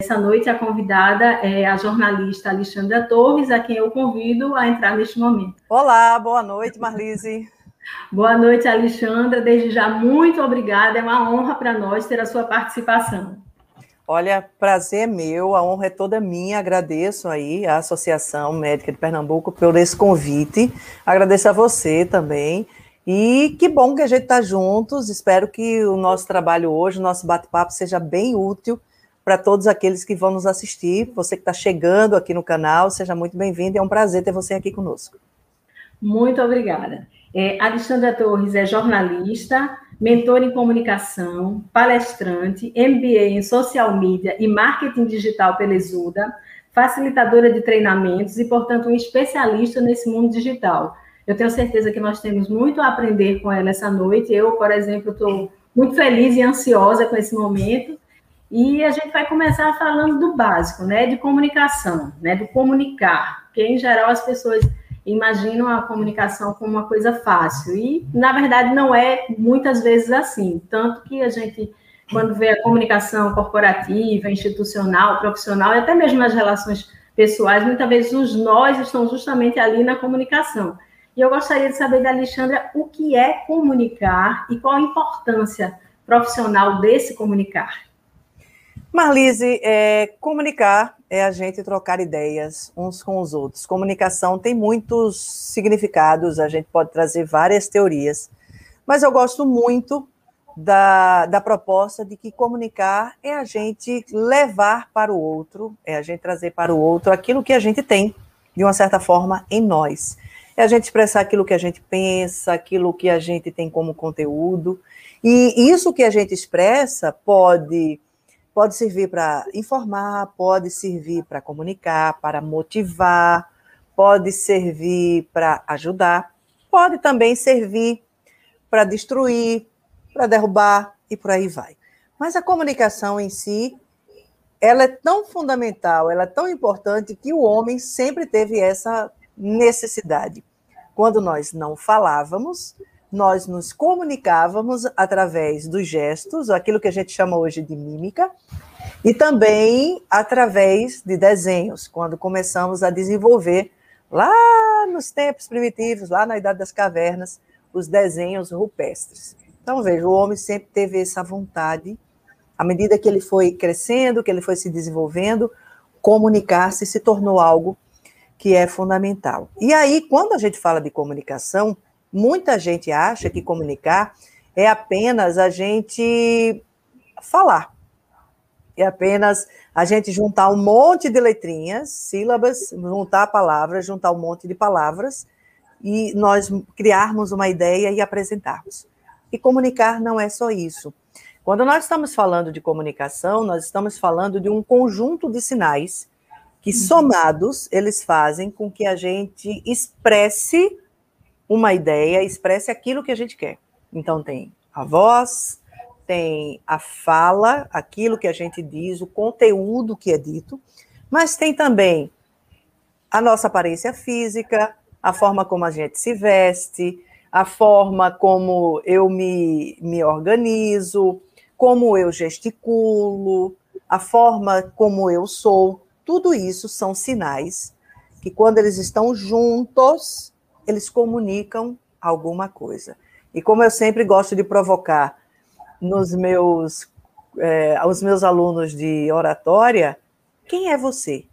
Essa noite a convidada é a jornalista Alexandra Torres, a quem eu convido a entrar neste momento. Olá, boa noite, Marlise. boa noite, Alexandra. Desde já, muito obrigada. É uma honra para nós ter a sua participação. Olha, prazer meu, a honra é toda minha. Agradeço aí a Associação Médica de Pernambuco por esse convite. Agradeço a você também. E que bom que a gente está juntos. Espero que o nosso trabalho hoje, o nosso bate-papo, seja bem útil para todos aqueles que vão nos assistir. Você que está chegando aqui no canal, seja muito bem-vindo. É um prazer ter você aqui conosco. Muito obrigada. É, Alexandra Torres é jornalista, mentor em comunicação, palestrante, MBA em social media e marketing digital pela Exuda, facilitadora de treinamentos e, portanto, um especialista nesse mundo digital. Eu tenho certeza que nós temos muito a aprender com ela essa noite. Eu, por exemplo, estou muito feliz e ansiosa com esse momento e a gente vai começar falando do básico, né, de comunicação, né, do comunicar, porque em geral as pessoas imaginam a comunicação como uma coisa fácil e na verdade não é muitas vezes assim, tanto que a gente quando vê a comunicação corporativa, institucional, profissional e até mesmo nas relações pessoais, muitas vezes os nós estão justamente ali na comunicação. E eu gostaria de saber da Alexandra o que é comunicar e qual a importância profissional desse comunicar. Marlise, é, comunicar é a gente trocar ideias uns com os outros. Comunicação tem muitos significados, a gente pode trazer várias teorias, mas eu gosto muito da, da proposta de que comunicar é a gente levar para o outro, é a gente trazer para o outro aquilo que a gente tem, de uma certa forma, em nós. É a gente expressar aquilo que a gente pensa, aquilo que a gente tem como conteúdo. E isso que a gente expressa pode Pode servir para informar, pode servir para comunicar, para motivar, pode servir para ajudar, pode também servir para destruir, para derrubar e por aí vai. Mas a comunicação em si, ela é tão fundamental, ela é tão importante que o homem sempre teve essa necessidade. Quando nós não falávamos, nós nos comunicávamos através dos gestos, aquilo que a gente chama hoje de mímica, e também através de desenhos, quando começamos a desenvolver, lá nos tempos primitivos, lá na Idade das Cavernas, os desenhos rupestres. Então, veja, o homem sempre teve essa vontade, à medida que ele foi crescendo, que ele foi se desenvolvendo, comunicar-se se tornou algo que é fundamental. E aí, quando a gente fala de comunicação, Muita gente acha que comunicar é apenas a gente falar. É apenas a gente juntar um monte de letrinhas, sílabas, juntar palavras, juntar um monte de palavras e nós criarmos uma ideia e apresentarmos. E comunicar não é só isso. Quando nós estamos falando de comunicação, nós estamos falando de um conjunto de sinais que, uhum. somados, eles fazem com que a gente expresse uma ideia, expresse aquilo que a gente quer. Então, tem a voz, tem a fala, aquilo que a gente diz, o conteúdo que é dito, mas tem também a nossa aparência física, a forma como a gente se veste, a forma como eu me, me organizo, como eu gesticulo, a forma como eu sou. Tudo isso são sinais que, quando eles estão juntos, eles comunicam alguma coisa. E como eu sempre gosto de provocar nos meus, é, aos meus alunos de oratória, quem é você?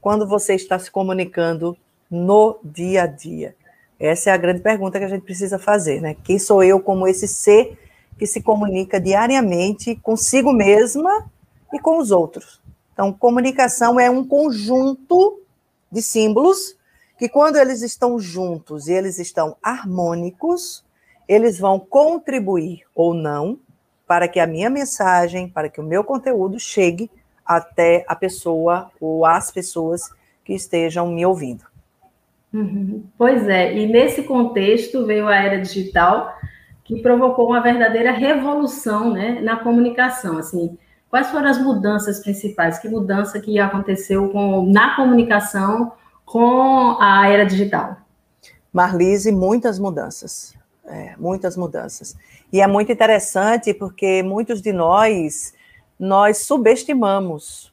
Quando você está se comunicando no dia a dia? Essa é a grande pergunta que a gente precisa fazer, né? Quem sou eu como esse ser que se comunica diariamente consigo mesma e com os outros? Então, comunicação é um conjunto de símbolos que quando eles estão juntos e eles estão harmônicos, eles vão contribuir ou não para que a minha mensagem, para que o meu conteúdo chegue até a pessoa ou as pessoas que estejam me ouvindo. Uhum. Pois é, e nesse contexto veio a era digital que provocou uma verdadeira revolução né, na comunicação. Assim, quais foram as mudanças principais? Que mudança que aconteceu com, na comunicação com a era digital? Marlise, muitas mudanças. É, muitas mudanças. E é muito interessante porque muitos de nós, nós subestimamos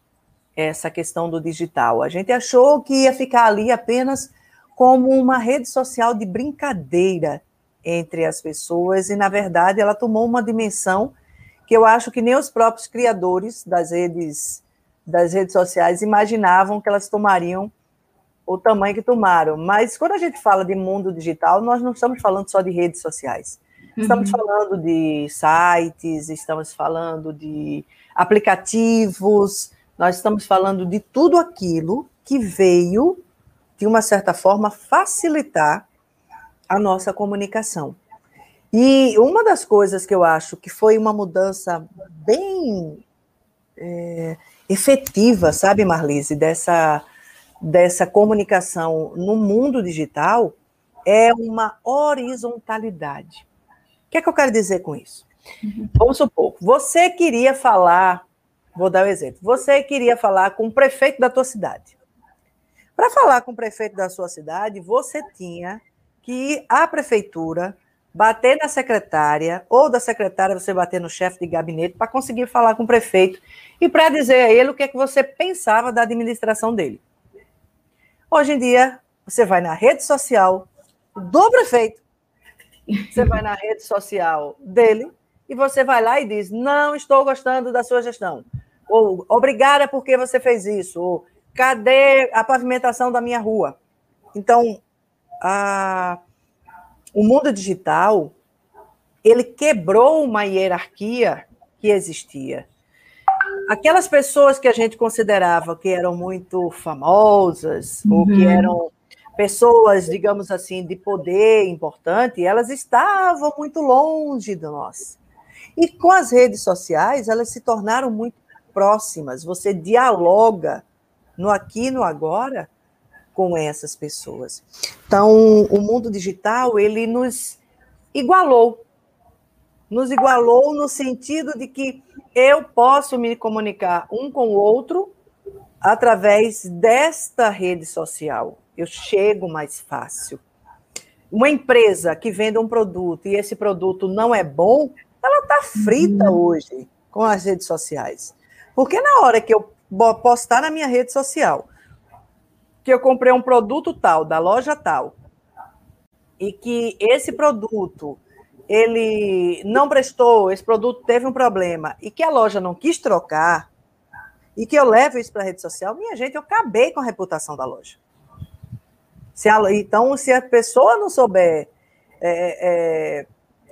essa questão do digital. A gente achou que ia ficar ali apenas como uma rede social de brincadeira entre as pessoas, e na verdade ela tomou uma dimensão que eu acho que nem os próprios criadores das redes das redes sociais imaginavam que elas tomariam o tamanho que tomaram. Mas quando a gente fala de mundo digital, nós não estamos falando só de redes sociais. Estamos uhum. falando de sites, estamos falando de aplicativos, nós estamos falando de tudo aquilo que veio, de uma certa forma, facilitar a nossa comunicação. E uma das coisas que eu acho que foi uma mudança bem é, efetiva, sabe, Marlise, dessa, dessa comunicação no mundo digital, é uma horizontalidade. O que é que eu quero dizer com isso? Uhum. Vamos supor, você queria falar, vou dar um exemplo, você queria falar com o prefeito da tua cidade. Para falar com o prefeito da sua cidade, você tinha que ir à prefeitura, bater na secretária, ou da secretária você bater no chefe de gabinete para conseguir falar com o prefeito e para dizer a ele o que é que você pensava da administração dele. Hoje em dia, você vai na rede social do prefeito, você vai na rede social dele e você vai lá e diz: Não estou gostando da sua gestão. Ou obrigada porque você fez isso. Ou cadê a pavimentação da minha rua? Então, a, o mundo digital ele quebrou uma hierarquia que existia. Aquelas pessoas que a gente considerava que eram muito famosas, uhum. ou que uhum. eram pessoas, digamos assim, de poder importante, elas estavam muito longe de nós. E com as redes sociais, elas se tornaram muito próximas. Você dialoga no aqui e no agora com essas pessoas. Então, o mundo digital, ele nos igualou. Nos igualou no sentido de que eu posso me comunicar um com o outro através desta rede social. Eu chego mais fácil. Uma empresa que vende um produto e esse produto não é bom, ela está frita uhum. hoje com as redes sociais. Porque na hora que eu postar na minha rede social que eu comprei um produto tal, da loja tal, e que esse produto ele não prestou, esse produto teve um problema, e que a loja não quis trocar, e que eu levo isso para a rede social, minha gente, eu acabei com a reputação da loja. Se a, então, se a pessoa não souber é, é,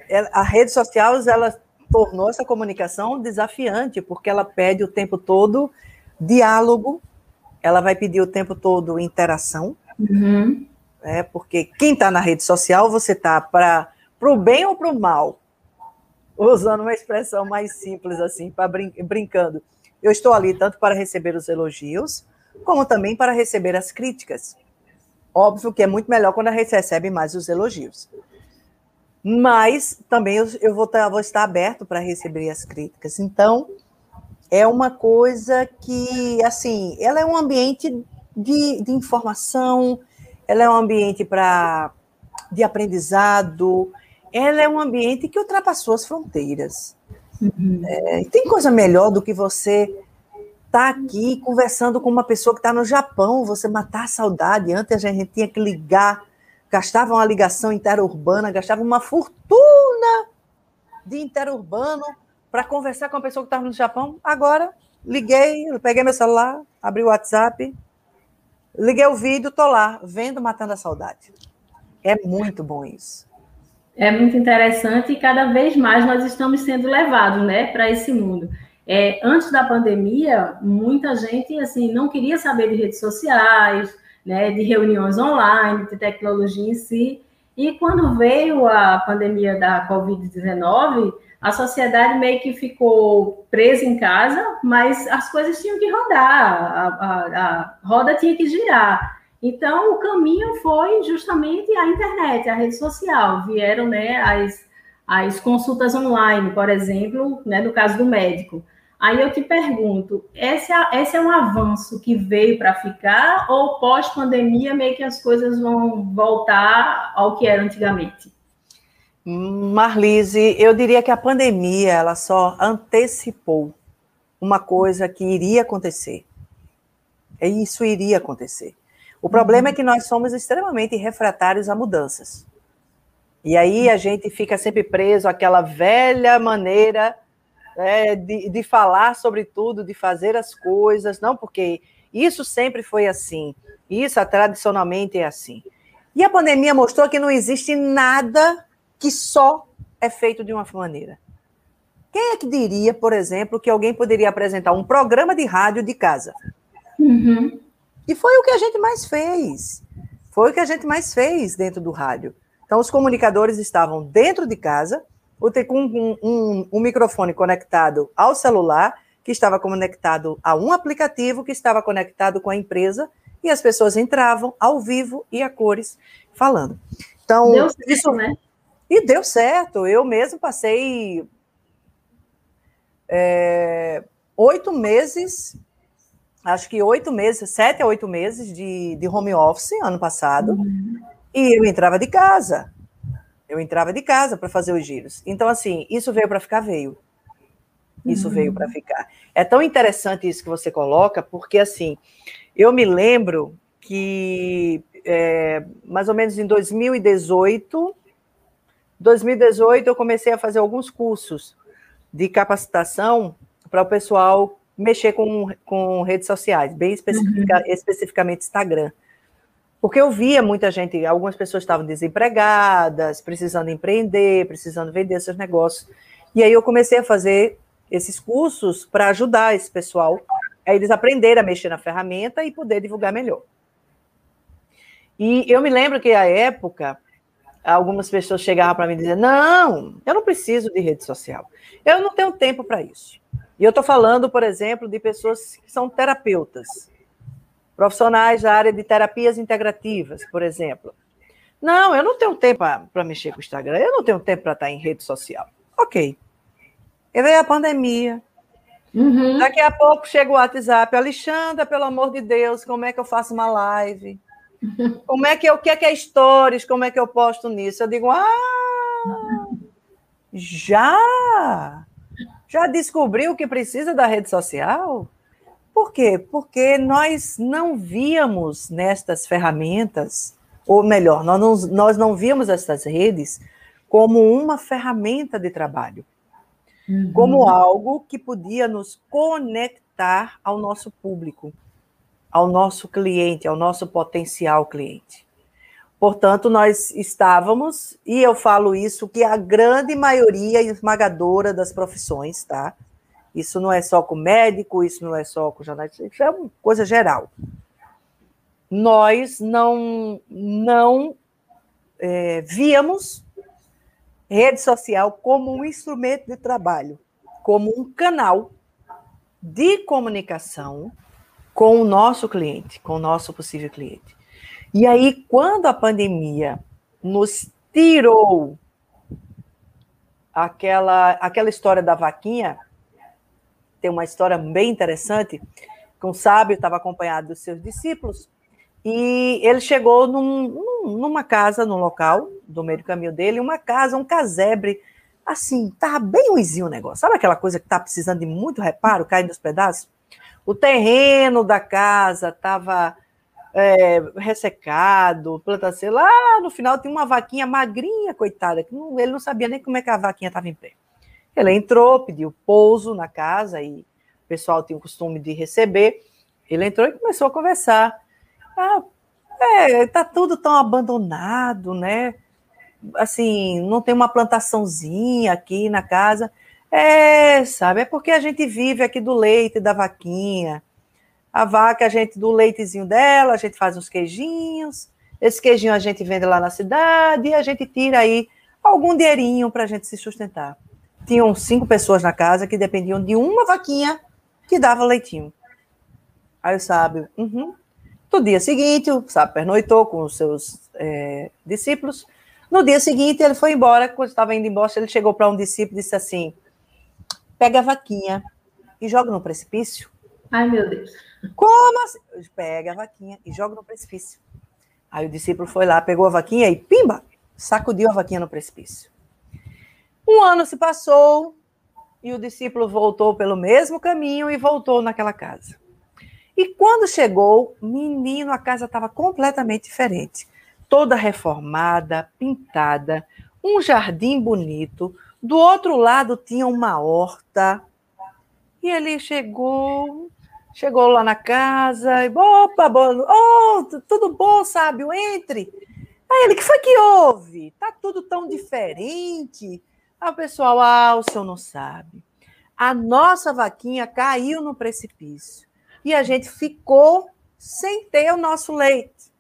é a rede social ela tornou essa comunicação desafiante, porque ela pede o tempo todo diálogo, ela vai pedir o tempo todo interação, uhum. né, porque quem está na rede social, você está para o bem ou para o mal, usando uma expressão mais simples assim, para brin brincando. Eu estou ali tanto para receber os elogios, como também para receber as críticas. Óbvio que é muito melhor quando a gente recebe mais os elogios. Mas também eu, eu vou, vou estar aberto para receber as críticas. Então, é uma coisa que, assim, ela é um ambiente de, de informação, ela é um ambiente para de aprendizado, ela é um ambiente que ultrapassou as fronteiras. Uhum. É, tem coisa melhor do que você estar tá aqui conversando com uma pessoa que está no Japão, você matar a saudade. Antes a gente tinha que ligar gastava uma ligação interurbana, gastava uma fortuna de interurbano para conversar com a pessoa que estava no Japão. Agora, liguei, peguei meu celular, abri o WhatsApp, liguei o vídeo, estou lá, vendo Matando a Saudade. É muito bom isso. É muito interessante e cada vez mais nós estamos sendo levados né, para esse mundo. É, antes da pandemia, muita gente assim não queria saber de redes sociais, né, de reuniões online, de tecnologia em si. E quando veio a pandemia da Covid-19, a sociedade meio que ficou presa em casa, mas as coisas tinham que rodar, a, a, a roda tinha que girar. Então, o caminho foi justamente a internet, a rede social. Vieram né, as, as consultas online, por exemplo, né, no caso do médico. Aí eu te pergunto, esse é, esse é um avanço que veio para ficar ou pós-pandemia meio que as coisas vão voltar ao que era antigamente? Marlise, eu diria que a pandemia ela só antecipou uma coisa que iria acontecer. isso iria acontecer. O problema é que nós somos extremamente refratários a mudanças. E aí a gente fica sempre preso àquela velha maneira né, de, de falar sobre tudo, de fazer as coisas, não porque isso sempre foi assim, isso tradicionalmente é assim. E a pandemia mostrou que não existe nada que só é feito de uma maneira. Quem é que diria, por exemplo, que alguém poderia apresentar um programa de rádio de casa? Uhum. E foi o que a gente mais fez. Foi o que a gente mais fez dentro do rádio. Então, os comunicadores estavam dentro de casa, com um, um, um microfone conectado ao celular, que estava conectado a um aplicativo que estava conectado com a empresa, e as pessoas entravam ao vivo e a cores falando. Então, deu certo, isso, né? E deu certo. Eu mesmo passei é, oito meses, acho que oito meses, sete a oito meses de, de home office ano passado, uhum. e eu entrava de casa. Eu entrava de casa para fazer os giros. Então, assim, isso veio para ficar, veio. Isso uhum. veio para ficar. É tão interessante isso que você coloca, porque, assim, eu me lembro que é, mais ou menos em 2018, 2018 eu comecei a fazer alguns cursos de capacitação para o pessoal mexer com, com redes sociais, bem especifica, uhum. especificamente Instagram. Porque eu via muita gente, algumas pessoas estavam desempregadas, precisando empreender, precisando vender seus negócios. E aí eu comecei a fazer esses cursos para ajudar esse pessoal a eles aprenderem a mexer na ferramenta e poder divulgar melhor. E eu me lembro que, à época, algumas pessoas chegavam para mim e diziam: Não, eu não preciso de rede social. Eu não tenho tempo para isso. E eu estou falando, por exemplo, de pessoas que são terapeutas, profissionais da área de terapias integrativas, por exemplo. Não, eu não tenho tempo para mexer com o Instagram, eu não tenho tempo para estar em rede social. Ok. E veio a pandemia. Uhum. Daqui a pouco chega o WhatsApp. Alexandra, pelo amor de Deus, como é que eu faço uma live? Como é que eu, o que é que é stories? Como é que eu posto nisso? Eu digo, ah, já? Já descobriu que precisa da rede social? Por quê? Porque nós não víamos nestas ferramentas, ou melhor, nós não, nós não víamos essas redes como uma ferramenta de trabalho, uhum. como algo que podia nos conectar ao nosso público ao nosso cliente, ao nosso potencial cliente. Portanto, nós estávamos, e eu falo isso, que a grande maioria esmagadora das profissões, tá? Isso não é só com médico, isso não é só com jornalista, isso é uma coisa geral. Nós não, não é, víamos rede social como um instrumento de trabalho, como um canal de comunicação com o nosso cliente, com o nosso possível cliente. E aí, quando a pandemia nos tirou aquela, aquela história da vaquinha, tem uma história bem interessante, que um sábio estava acompanhado dos seus discípulos, e ele chegou num, numa casa, num local, do meio do caminho dele, uma casa, um casebre, assim, estava bem ruizinho o negócio. Sabe aquela coisa que está precisando de muito reparo, caindo nos pedaços? O terreno da casa estava é, ressecado, sei lá no final tinha uma vaquinha magrinha, coitada, que não, ele não sabia nem como é que a vaquinha estava em pé. Ele entrou, pediu pouso na casa e o pessoal tinha o costume de receber. Ele entrou e começou a conversar. Ah, é, tá tudo tão abandonado, né? Assim, não tem uma plantaçãozinha aqui na casa. É, sabe, é porque a gente vive aqui do leite da vaquinha. A vaca, a gente, do leitezinho dela, a gente faz uns queijinhos. Esse queijinho a gente vende lá na cidade e a gente tira aí algum dinheirinho para a gente se sustentar. Tinham cinco pessoas na casa que dependiam de uma vaquinha que dava leitinho. Aí o sábio, uhum. No dia seguinte, o sábio pernoitou com os seus é, discípulos. No dia seguinte, ele foi embora. Quando estava indo embora, ele chegou para um discípulo e disse assim: pega a vaquinha e joga no precipício. Ai, meu Deus. Como assim? Pega a vaquinha e joga no precipício. Aí o discípulo foi lá, pegou a vaquinha e pimba, sacudiu a vaquinha no precipício. Um ano se passou e o discípulo voltou pelo mesmo caminho e voltou naquela casa. E quando chegou, menino, a casa estava completamente diferente. Toda reformada, pintada, um jardim bonito. Do outro lado tinha uma horta. E ele chegou, chegou lá na casa, e, opa, bom, oh, tudo bom, sábio, entre. Aí ele, que foi que houve? Tá tudo tão diferente. Aí o pessoal, ah, o senhor não sabe. A nossa vaquinha caiu no precipício e a gente ficou sem ter o nosso leite.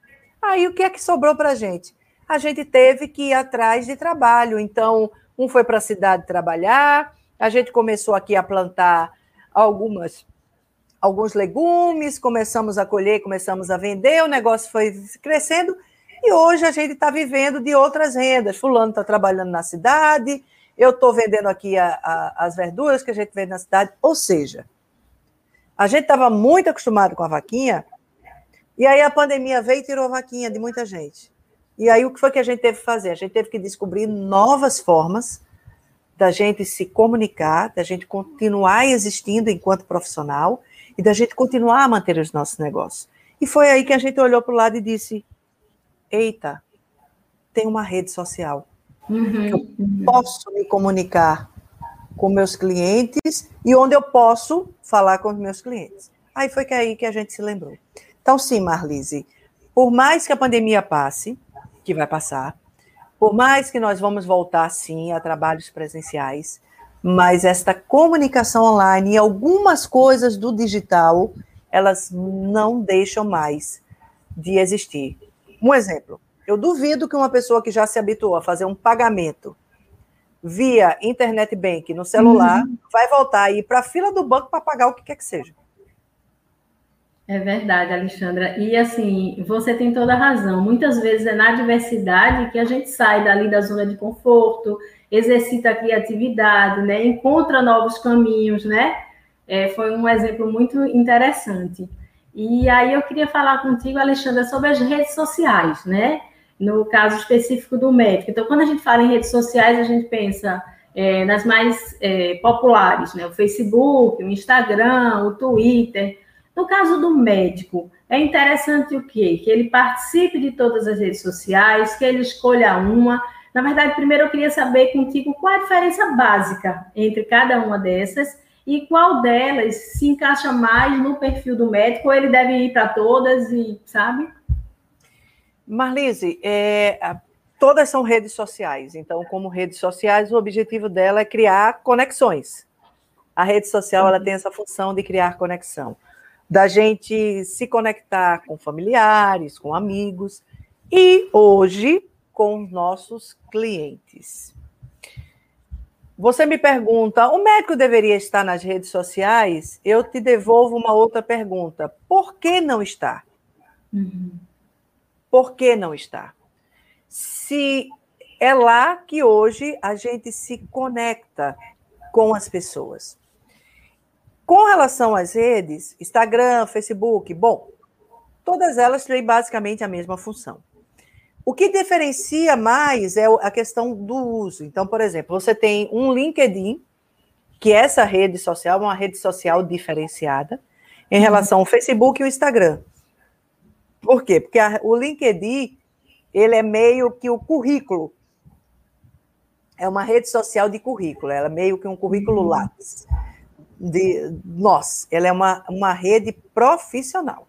Aí o que é que sobrou para a gente? A gente teve que ir atrás de trabalho. Então, um foi para a cidade trabalhar, a gente começou aqui a plantar algumas alguns legumes, começamos a colher, começamos a vender, o negócio foi crescendo e hoje a gente está vivendo de outras rendas. Fulano está trabalhando na cidade, eu estou vendendo aqui a, a, as verduras que a gente vende na cidade. Ou seja, a gente estava muito acostumado com a vaquinha, e aí a pandemia veio e tirou a vaquinha de muita gente. E aí o que foi que a gente teve que fazer? A gente teve que descobrir novas formas da gente se comunicar, da gente continuar existindo enquanto profissional e da gente continuar a manter os nossos negócios. E foi aí que a gente olhou para o lado e disse: eita, tem uma rede social. Uhum, eu uhum. posso me comunicar com meus clientes e onde eu posso falar com os meus clientes. Aí foi que aí que a gente se lembrou. Então, sim, Marlise, por mais que a pandemia passe, que vai passar, por mais que nós vamos voltar, sim, a trabalhos presenciais, mas esta comunicação online e algumas coisas do digital, elas não deixam mais de existir. Um exemplo, eu duvido que uma pessoa que já se habituou a fazer um pagamento via internet bank no celular, uhum. vai voltar aí para a fila do banco para pagar o que quer que seja. É verdade, Alexandra. E assim, você tem toda a razão. Muitas vezes é na adversidade que a gente sai dali da zona de conforto, exercita a criatividade, né? encontra novos caminhos, né? É, foi um exemplo muito interessante. E aí eu queria falar contigo, Alexandra, sobre as redes sociais, né? no caso específico do médico. Então, quando a gente fala em redes sociais, a gente pensa é, nas mais é, populares, né? O Facebook, o Instagram, o Twitter. No caso do médico, é interessante o quê? Que ele participe de todas as redes sociais, que ele escolha uma. Na verdade, primeiro eu queria saber contigo qual a diferença básica entre cada uma dessas e qual delas se encaixa mais no perfil do médico, ou ele deve ir para todas e, sabe? Marlise, é, todas são redes sociais. Então, como redes sociais, o objetivo dela é criar conexões. A rede social ela tem essa função de criar conexão, da gente se conectar com familiares, com amigos e hoje com nossos clientes. Você me pergunta, o médico deveria estar nas redes sociais? Eu te devolvo uma outra pergunta: por que não estar? Uhum. Por que não está? Se é lá que hoje a gente se conecta com as pessoas. Com relação às redes, Instagram, Facebook, bom, todas elas têm basicamente a mesma função. O que diferencia mais é a questão do uso. Então, por exemplo, você tem um LinkedIn, que é essa rede social é uma rede social diferenciada, em relação ao Facebook e o Instagram. Por quê? Porque a, o LinkedIn, ele é meio que o currículo. É uma rede social de currículo, ela é meio que um currículo uhum. lápis. De nós, ela é uma, uma rede profissional.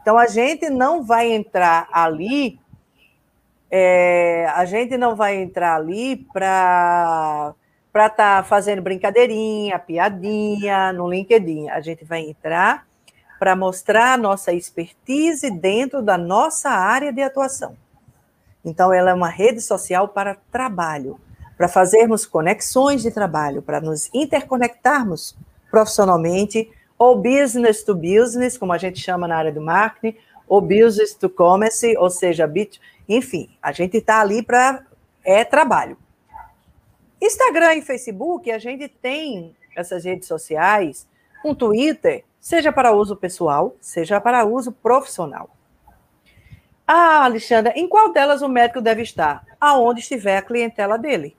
Então, a gente não vai entrar ali, é, a gente não vai entrar ali para estar tá fazendo brincadeirinha, piadinha no LinkedIn. A gente vai entrar para mostrar a nossa expertise dentro da nossa área de atuação. Então, ela é uma rede social para trabalho, para fazermos conexões de trabalho, para nos interconectarmos profissionalmente, ou business to business, como a gente chama na área do marketing, ou business to commerce, ou seja, bit, enfim, a gente está ali para é trabalho. Instagram e Facebook, a gente tem essas redes sociais, um Twitter, seja para uso pessoal, seja para uso profissional. Ah, Alexandra, em qual delas o médico deve estar? Aonde estiver a clientela dele.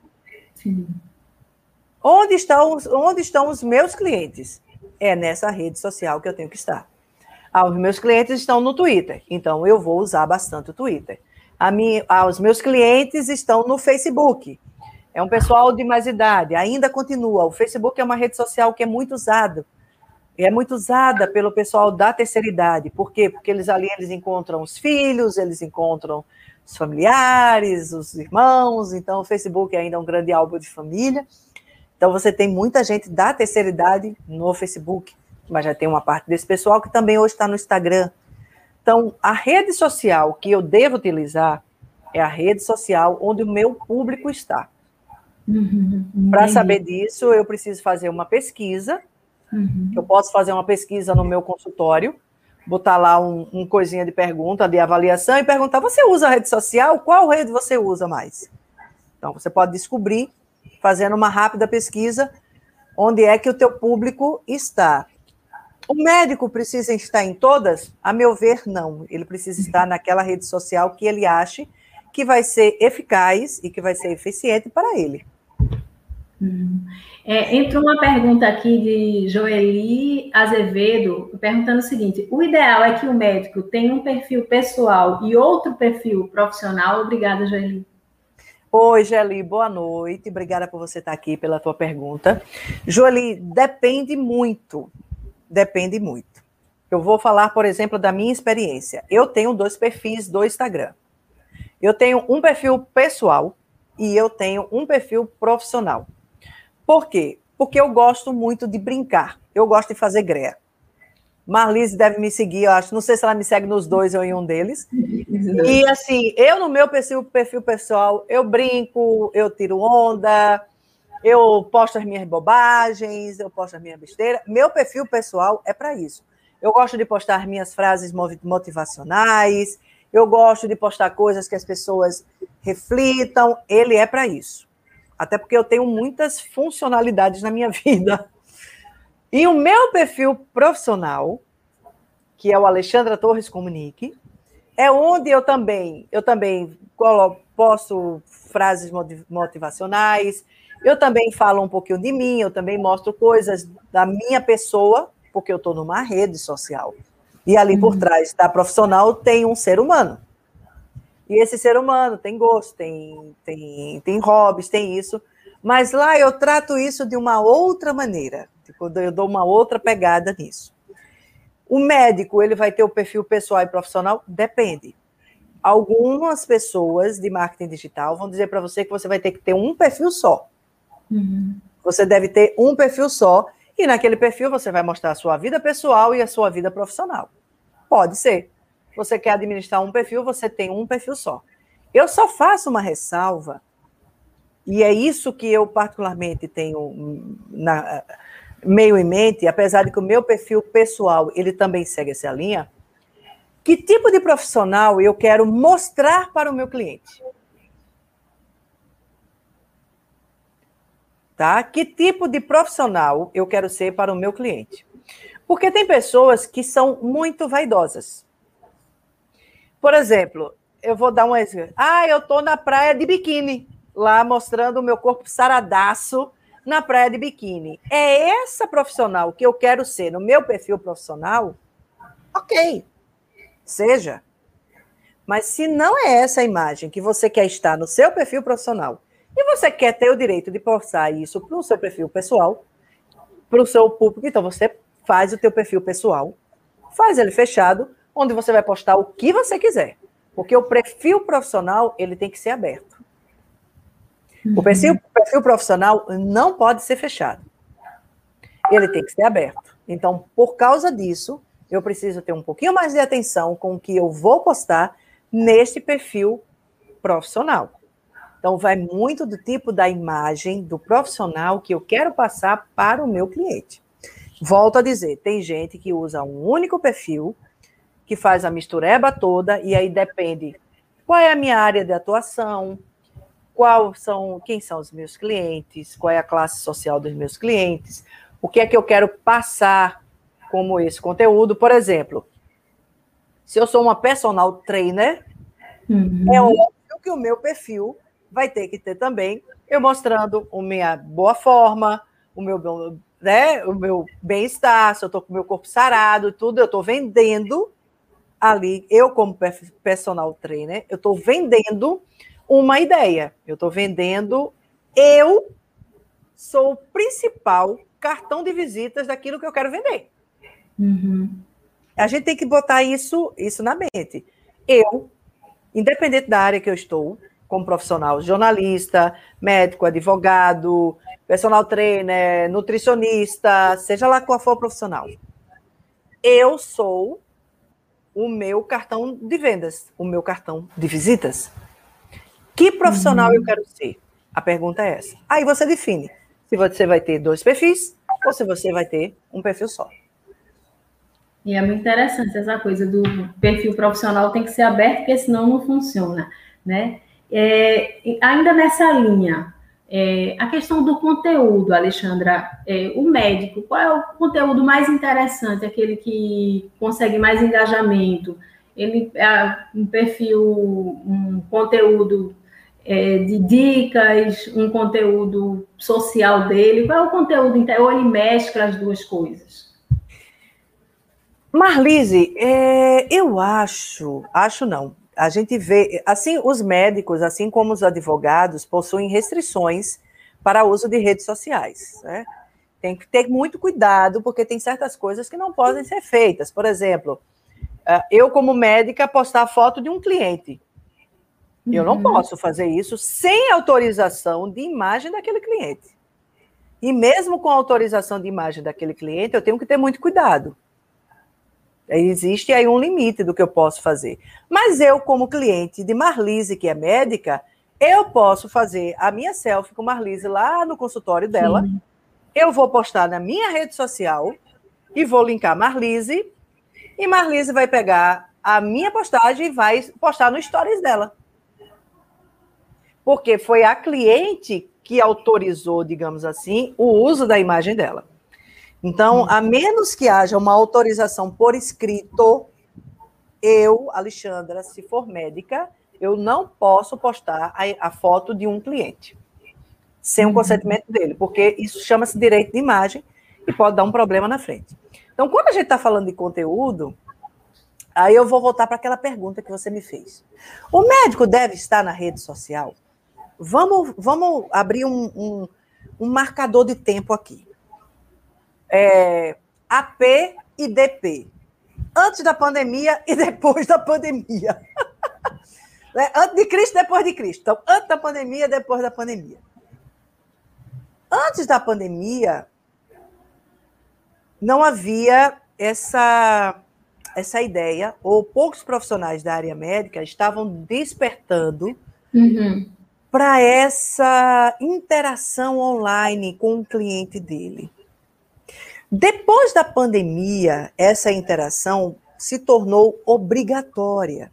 Sim. Onde estão, onde estão os meus clientes? É nessa rede social que eu tenho que estar. Ah, os meus clientes estão no Twitter, então eu vou usar bastante o Twitter. A minha, ah, os meus clientes estão no Facebook. É um pessoal de mais idade, ainda continua. O Facebook é uma rede social que é muito usada. É muito usada pelo pessoal da terceira idade. Por quê? Porque eles ali eles encontram os filhos, eles encontram os familiares, os irmãos. Então, o Facebook ainda é um grande álbum de família. Então, você tem muita gente da terceira idade no Facebook, mas já tem uma parte desse pessoal que também hoje está no Instagram. Então, a rede social que eu devo utilizar é a rede social onde o meu público está. Uhum, Para saber disso, eu preciso fazer uma pesquisa. Uhum. Eu posso fazer uma pesquisa no meu consultório, botar lá um, um, coisinha de pergunta, de avaliação, e perguntar: você usa rede social? Qual rede você usa mais? Então, você pode descobrir, fazendo uma rápida pesquisa, onde é que o teu público está. O médico precisa estar em todas? A meu ver, não. Ele precisa estar naquela rede social que ele ache que vai ser eficaz e que vai ser eficiente para ele. Hum. É, entrou uma pergunta aqui de Joeli Azevedo, perguntando o seguinte: o ideal é que o médico tenha um perfil pessoal e outro perfil profissional? Obrigada, Joeli. Oi, Joeli, boa noite. Obrigada por você estar aqui, pela tua pergunta. Joeli, depende muito. Depende muito. Eu vou falar, por exemplo, da minha experiência. Eu tenho dois perfis do Instagram. Eu tenho um perfil pessoal e eu tenho um perfil profissional. Por quê? Porque eu gosto muito de brincar. Eu gosto de fazer greia. Marlise deve me seguir, eu acho. Não sei se ela me segue nos dois ou em um deles. E assim, eu no meu perfil, perfil pessoal, eu brinco, eu tiro onda, eu posto as minhas bobagens, eu posto as minhas besteiras. Meu perfil pessoal é para isso. Eu gosto de postar minhas frases motivacionais, eu gosto de postar coisas que as pessoas reflitam. Ele é para isso. Até porque eu tenho muitas funcionalidades na minha vida. E o meu perfil profissional, que é o Alexandra Torres Comunique, é onde eu também, eu também posto frases motivacionais, eu também falo um pouquinho de mim, eu também mostro coisas da minha pessoa, porque eu estou numa rede social. E ali por uhum. trás da profissional tem um ser humano. E esse ser humano tem gosto, tem, tem, tem hobbies, tem isso. Mas lá eu trato isso de uma outra maneira. Tipo, eu dou uma outra pegada nisso. O médico, ele vai ter o perfil pessoal e profissional? Depende. Algumas pessoas de marketing digital vão dizer para você que você vai ter que ter um perfil só. Uhum. Você deve ter um perfil só, e naquele perfil você vai mostrar a sua vida pessoal e a sua vida profissional. Pode ser você quer administrar um perfil, você tem um perfil só. Eu só faço uma ressalva, e é isso que eu particularmente tenho na, meio em mente, apesar de que o meu perfil pessoal, ele também segue essa linha, que tipo de profissional eu quero mostrar para o meu cliente? Tá? Que tipo de profissional eu quero ser para o meu cliente? Porque tem pessoas que são muito vaidosas. Por exemplo, eu vou dar um exemplo. Ah, eu estou na praia de biquíni, lá mostrando o meu corpo saradaço na praia de biquíni. É essa profissional que eu quero ser no meu perfil profissional? Ok, seja. Mas se não é essa a imagem que você quer estar no seu perfil profissional e você quer ter o direito de postar isso para o seu perfil pessoal, para o seu público, então você faz o teu perfil pessoal, faz ele fechado, onde você vai postar o que você quiser. Porque o perfil profissional, ele tem que ser aberto. O perfil, o perfil profissional não pode ser fechado. Ele tem que ser aberto. Então, por causa disso, eu preciso ter um pouquinho mais de atenção com o que eu vou postar neste perfil profissional. Então, vai muito do tipo da imagem do profissional que eu quero passar para o meu cliente. Volto a dizer, tem gente que usa um único perfil que faz a mistureba toda, e aí depende qual é a minha área de atuação, qual são, quem são os meus clientes, qual é a classe social dos meus clientes, o que é que eu quero passar como esse conteúdo. Por exemplo, se eu sou uma personal trainer, uhum. é óbvio que o meu perfil vai ter que ter também eu mostrando a minha boa forma, o meu né, o meu bem-estar, se eu estou com o meu corpo sarado, tudo, eu estou vendendo ali, eu como personal trainer, eu estou vendendo uma ideia, eu estou vendendo, eu sou o principal cartão de visitas daquilo que eu quero vender. Uhum. A gente tem que botar isso, isso na mente. Eu, independente da área que eu estou, como profissional, jornalista, médico, advogado, personal trainer, nutricionista, seja lá qual for o profissional. Eu sou o meu cartão de vendas, o meu cartão de visitas. Que profissional uhum. eu quero ser? A pergunta é essa. Aí você define se você vai ter dois perfis ou se você vai ter um perfil só. E é muito interessante essa coisa do perfil profissional tem que ser aberto, porque senão não funciona, né? É, ainda nessa linha, é, a questão do conteúdo, Alexandra, é, o médico, qual é o conteúdo mais interessante, aquele que consegue mais engajamento? Ele é um perfil, um conteúdo é, de dicas, um conteúdo social dele? Qual é o conteúdo? Ou ele mescla as duas coisas? Marlise, é, eu acho, acho não, a gente vê, assim, os médicos, assim como os advogados, possuem restrições para uso de redes sociais. Né? Tem que ter muito cuidado, porque tem certas coisas que não podem ser feitas. Por exemplo, eh, eu, como médica, postar foto de um cliente. Eu não uhum. posso fazer isso sem autorização de imagem daquele cliente. E mesmo com autorização de imagem daquele cliente, eu tenho que ter muito cuidado. Existe aí um limite do que eu posso fazer. Mas eu, como cliente de Marlise, que é médica, eu posso fazer a minha selfie com Marlise lá no consultório dela. Sim. Eu vou postar na minha rede social e vou linkar Marlise. E Marlise vai pegar a minha postagem e vai postar no stories dela. Porque foi a cliente que autorizou, digamos assim, o uso da imagem dela. Então, a menos que haja uma autorização por escrito, eu, Alexandra, se for médica, eu não posso postar a, a foto de um cliente sem o uhum. consentimento dele, porque isso chama-se direito de imagem e pode dar um problema na frente. Então, quando a gente está falando de conteúdo, aí eu vou voltar para aquela pergunta que você me fez. O médico deve estar na rede social? Vamos, vamos abrir um, um, um marcador de tempo aqui é, AP e DP. Antes da pandemia e depois da pandemia. Né? Antes de Cristo, depois de Cristo. Então, antes da pandemia, depois da pandemia. Antes da pandemia, não havia essa, essa ideia, ou poucos profissionais da área médica estavam despertando uhum. Para essa interação online com o cliente dele. Depois da pandemia, essa interação se tornou obrigatória.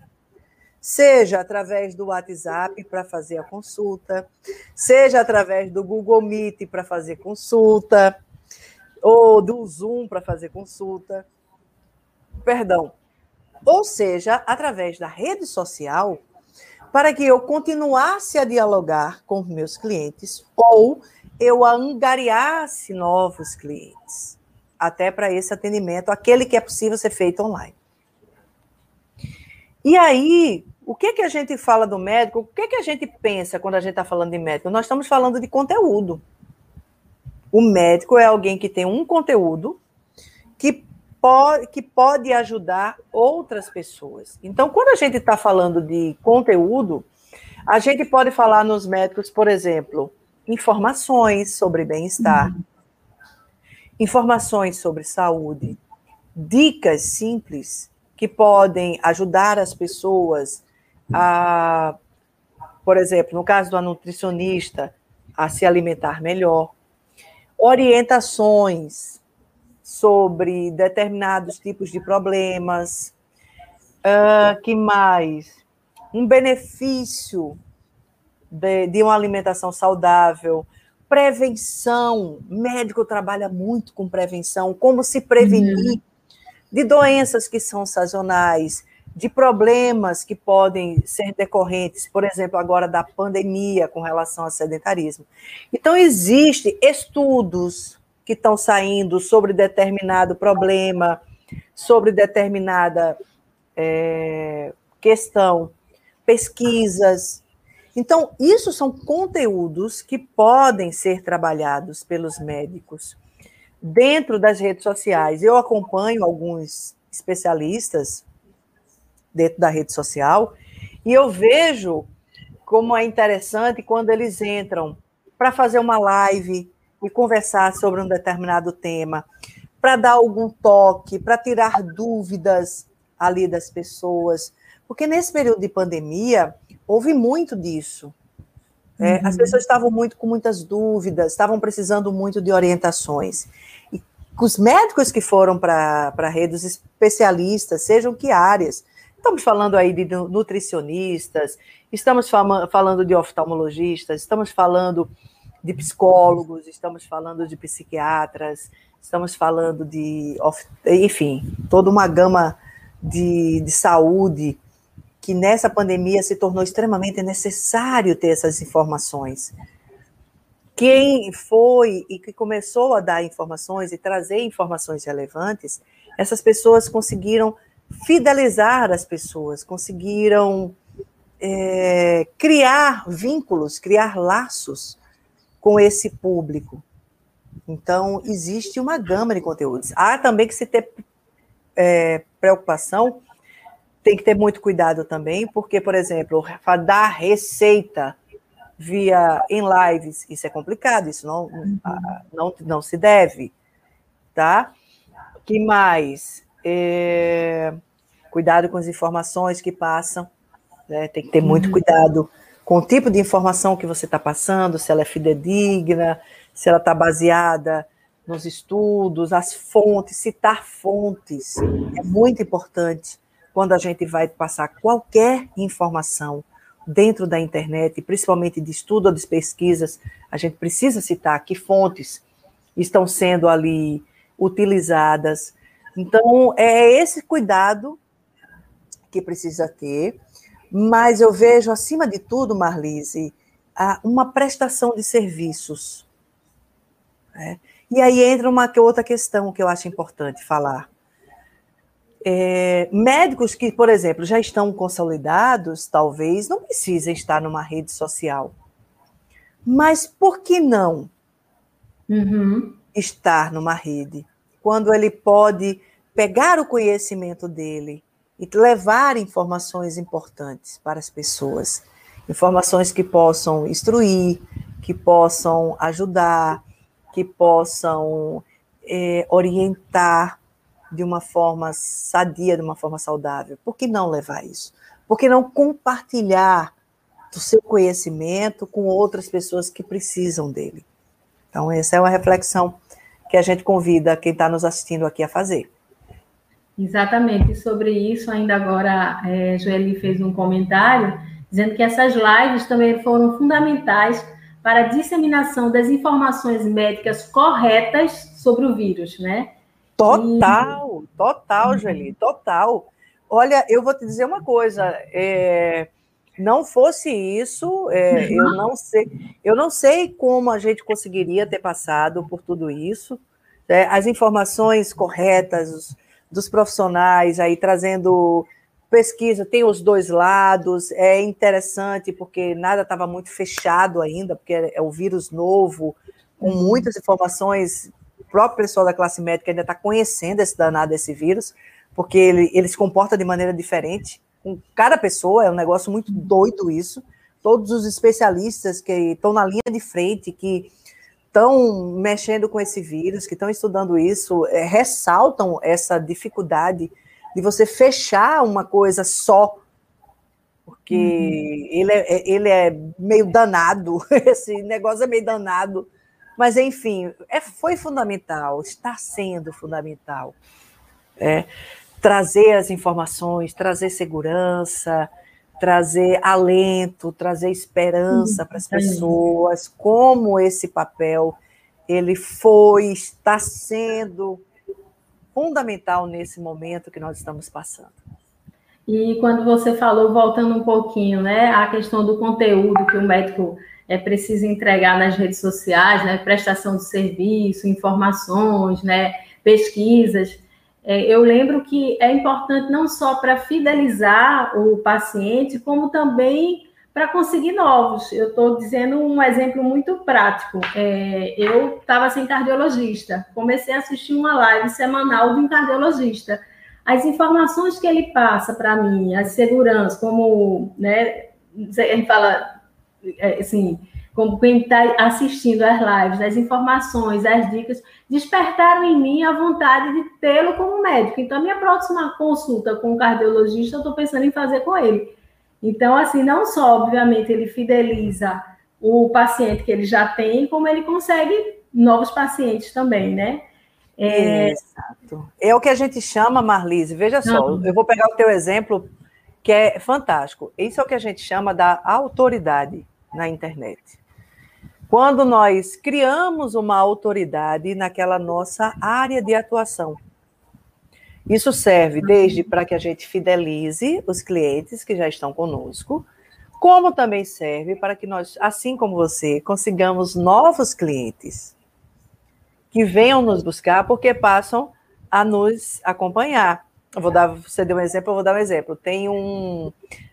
Seja através do WhatsApp para fazer a consulta, seja através do Google Meet para fazer consulta, ou do Zoom para fazer consulta. Perdão. Ou seja, através da rede social, para que eu continuasse a dialogar com meus clientes ou eu angariasse novos clientes até para esse atendimento, aquele que é possível ser feito online. E aí, o que, que a gente fala do médico? O que, que a gente pensa quando a gente está falando de médico? Nós estamos falando de conteúdo. O médico é alguém que tem um conteúdo pode, que pode ajudar outras pessoas. Então, quando a gente está falando de conteúdo, a gente pode falar nos médicos, por exemplo, informações sobre bem-estar, uhum informações sobre saúde, dicas simples que podem ajudar as pessoas a, por exemplo, no caso do nutricionista, a se alimentar melhor, orientações sobre determinados tipos de problemas, uh, que mais? Um benefício de, de uma alimentação saudável, prevenção. Médico trabalha muito com prevenção, como se prevenir uhum. de doenças que são sazonais, de problemas que podem ser decorrentes, por exemplo, agora da pandemia com relação ao sedentarismo. Então, existem estudos que estão saindo sobre determinado problema, sobre determinada é, questão, pesquisas. Então, isso são conteúdos que podem ser trabalhados pelos médicos dentro das redes sociais. Eu acompanho alguns especialistas dentro da rede social e eu vejo como é interessante quando eles entram para fazer uma live e conversar sobre um determinado tema, para dar algum toque, para tirar dúvidas ali das pessoas. Porque nesse período de pandemia, houve muito disso. É, uhum. As pessoas estavam muito com muitas dúvidas, estavam precisando muito de orientações. E os médicos que foram para redes especialistas, sejam que áreas, estamos falando aí de nutricionistas, estamos falando de oftalmologistas, estamos falando de psicólogos, estamos falando de psiquiatras, estamos falando de, enfim, toda uma gama de, de saúde que nessa pandemia se tornou extremamente necessário ter essas informações. Quem foi e que começou a dar informações e trazer informações relevantes, essas pessoas conseguiram fidelizar as pessoas, conseguiram é, criar vínculos, criar laços com esse público. Então, existe uma gama de conteúdos. Há também que se ter é, preocupação, tem que ter muito cuidado também, porque, por exemplo, dar receita via em lives, isso é complicado, isso não, uhum. não, não se deve, tá? que mais? É, cuidado com as informações que passam, né? tem que ter muito uhum. cuidado com o tipo de informação que você está passando, se ela é fidedigna, se ela está baseada nos estudos, as fontes, citar fontes é muito importante quando a gente vai passar qualquer informação dentro da internet, principalmente de estudo ou de pesquisas, a gente precisa citar que fontes estão sendo ali utilizadas. Então, é esse cuidado que precisa ter mas eu vejo, acima de tudo, Marlise, uma prestação de serviços. Né? E aí entra uma outra questão que eu acho importante falar. É, médicos que, por exemplo, já estão consolidados, talvez não precisem estar numa rede social. Mas por que não uhum. estar numa rede? Quando ele pode pegar o conhecimento dele e levar informações importantes para as pessoas, informações que possam instruir, que possam ajudar, que possam é, orientar de uma forma sadia, de uma forma saudável. Por que não levar isso? Por que não compartilhar do seu conhecimento com outras pessoas que precisam dele? Então, essa é uma reflexão que a gente convida quem está nos assistindo aqui a fazer. Exatamente, sobre isso, ainda agora, é, Joeli fez um comentário dizendo que essas lives também foram fundamentais para a disseminação das informações médicas corretas sobre o vírus, né? Total, e... total, uhum. Joeli, total. Olha, eu vou te dizer uma coisa, é, não fosse isso, é, eu não sei, eu não sei como a gente conseguiria ter passado por tudo isso. É, as informações corretas, dos profissionais aí trazendo pesquisa, tem os dois lados, é interessante porque nada estava muito fechado ainda, porque é, o vírus novo, com uhum. muitas informações, o próprio pessoal da classe médica ainda está conhecendo esse danado desse vírus, porque ele, ele se comporta de maneira diferente com cada pessoa, é um negócio muito doido isso. Todos os especialistas que estão na linha de frente, que estão mexendo com esse vírus, que estão estudando isso, é, ressaltam essa dificuldade de você fechar uma coisa só, porque uhum. ele, é, é, ele é meio danado, esse negócio é meio danado, mas enfim, é, foi fundamental, está sendo fundamental. É, trazer as informações, trazer segurança, trazer alento, trazer esperança para as pessoas, como esse papel ele foi, está sendo fundamental nesse momento que nós estamos passando. E quando você falou, voltando um pouquinho, né, a questão do conteúdo que o médico é preciso entregar nas redes sociais, né? Prestação de serviço, informações, né? Pesquisas. É, eu lembro que é importante não só para fidelizar o paciente, como também para conseguir novos. Eu estou dizendo um exemplo muito prático. É, eu estava sem cardiologista, comecei a assistir uma live semanal de um cardiologista. As informações que ele passa para mim, as seguranças, como né, ele fala é, assim, como quem está assistindo às lives, as informações, as dicas, despertaram em mim a vontade de tê-lo como médico. Então, a minha próxima consulta com o cardiologista, eu estou pensando em fazer com ele. Então, assim, não só, obviamente, ele fideliza o paciente que ele já tem, como ele consegue novos pacientes também, né? É... Exato. É o que a gente chama, Marlise, veja só, uhum. eu vou pegar o teu exemplo, que é fantástico. Isso é o que a gente chama da autoridade na internet. Quando nós criamos uma autoridade naquela nossa área de atuação. Isso serve desde para que a gente fidelize os clientes que já estão conosco, como também serve para que nós, assim como você, consigamos novos clientes que venham nos buscar porque passam a nos acompanhar. Eu vou dar, você deu um exemplo, eu vou dar um exemplo. Tem um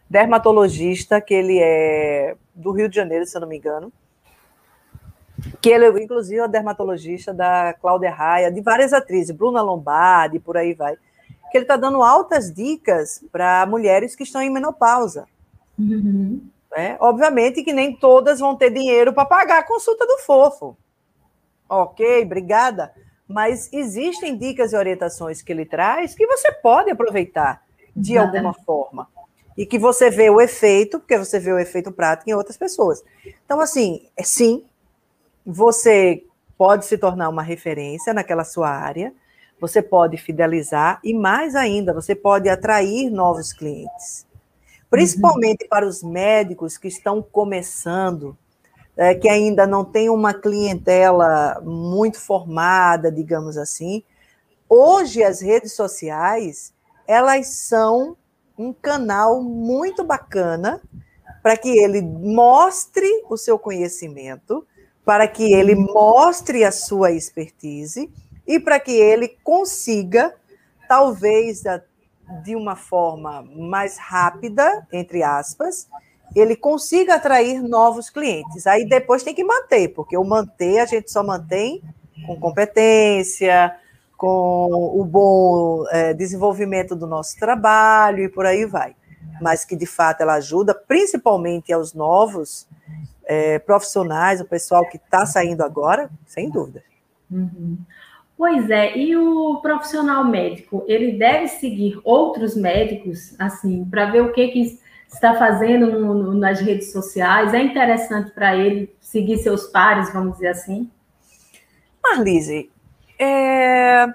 dermatologista que ele é do Rio de Janeiro, se eu não me engano, que ele, inclusive, é dermatologista da Cláudia Raia, de várias atrizes, Bruna Lombardi, por aí vai, que ele está dando altas dicas para mulheres que estão em menopausa. Uhum. É, obviamente que nem todas vão ter dinheiro para pagar a consulta do fofo. Ok, obrigada. Mas existem dicas e orientações que ele traz que você pode aproveitar de Nada. alguma forma. E que você vê o efeito, porque você vê o efeito prático em outras pessoas. Então, assim, é sim, você pode se tornar uma referência naquela sua área, você pode fidelizar e, mais ainda, você pode atrair novos clientes. Principalmente uhum. para os médicos que estão começando, é, que ainda não tem uma clientela muito formada, digamos assim. Hoje, as redes sociais, elas são um canal muito bacana para que ele mostre o seu conhecimento, para que ele mostre a sua expertise e para que ele consiga, talvez de uma forma mais rápida, entre aspas, ele consiga atrair novos clientes. Aí depois tem que manter, porque o manter a gente só mantém com competência, com o bom é, desenvolvimento do nosso trabalho e por aí vai. Mas que de fato ela ajuda, principalmente aos novos, é, profissionais, o pessoal que está saindo agora, sem dúvida. Uhum. Pois é, e o profissional médico, ele deve seguir outros médicos, assim, para ver o que, que está fazendo no, no, nas redes sociais? É interessante para ele seguir seus pares, vamos dizer assim? Marlise, é,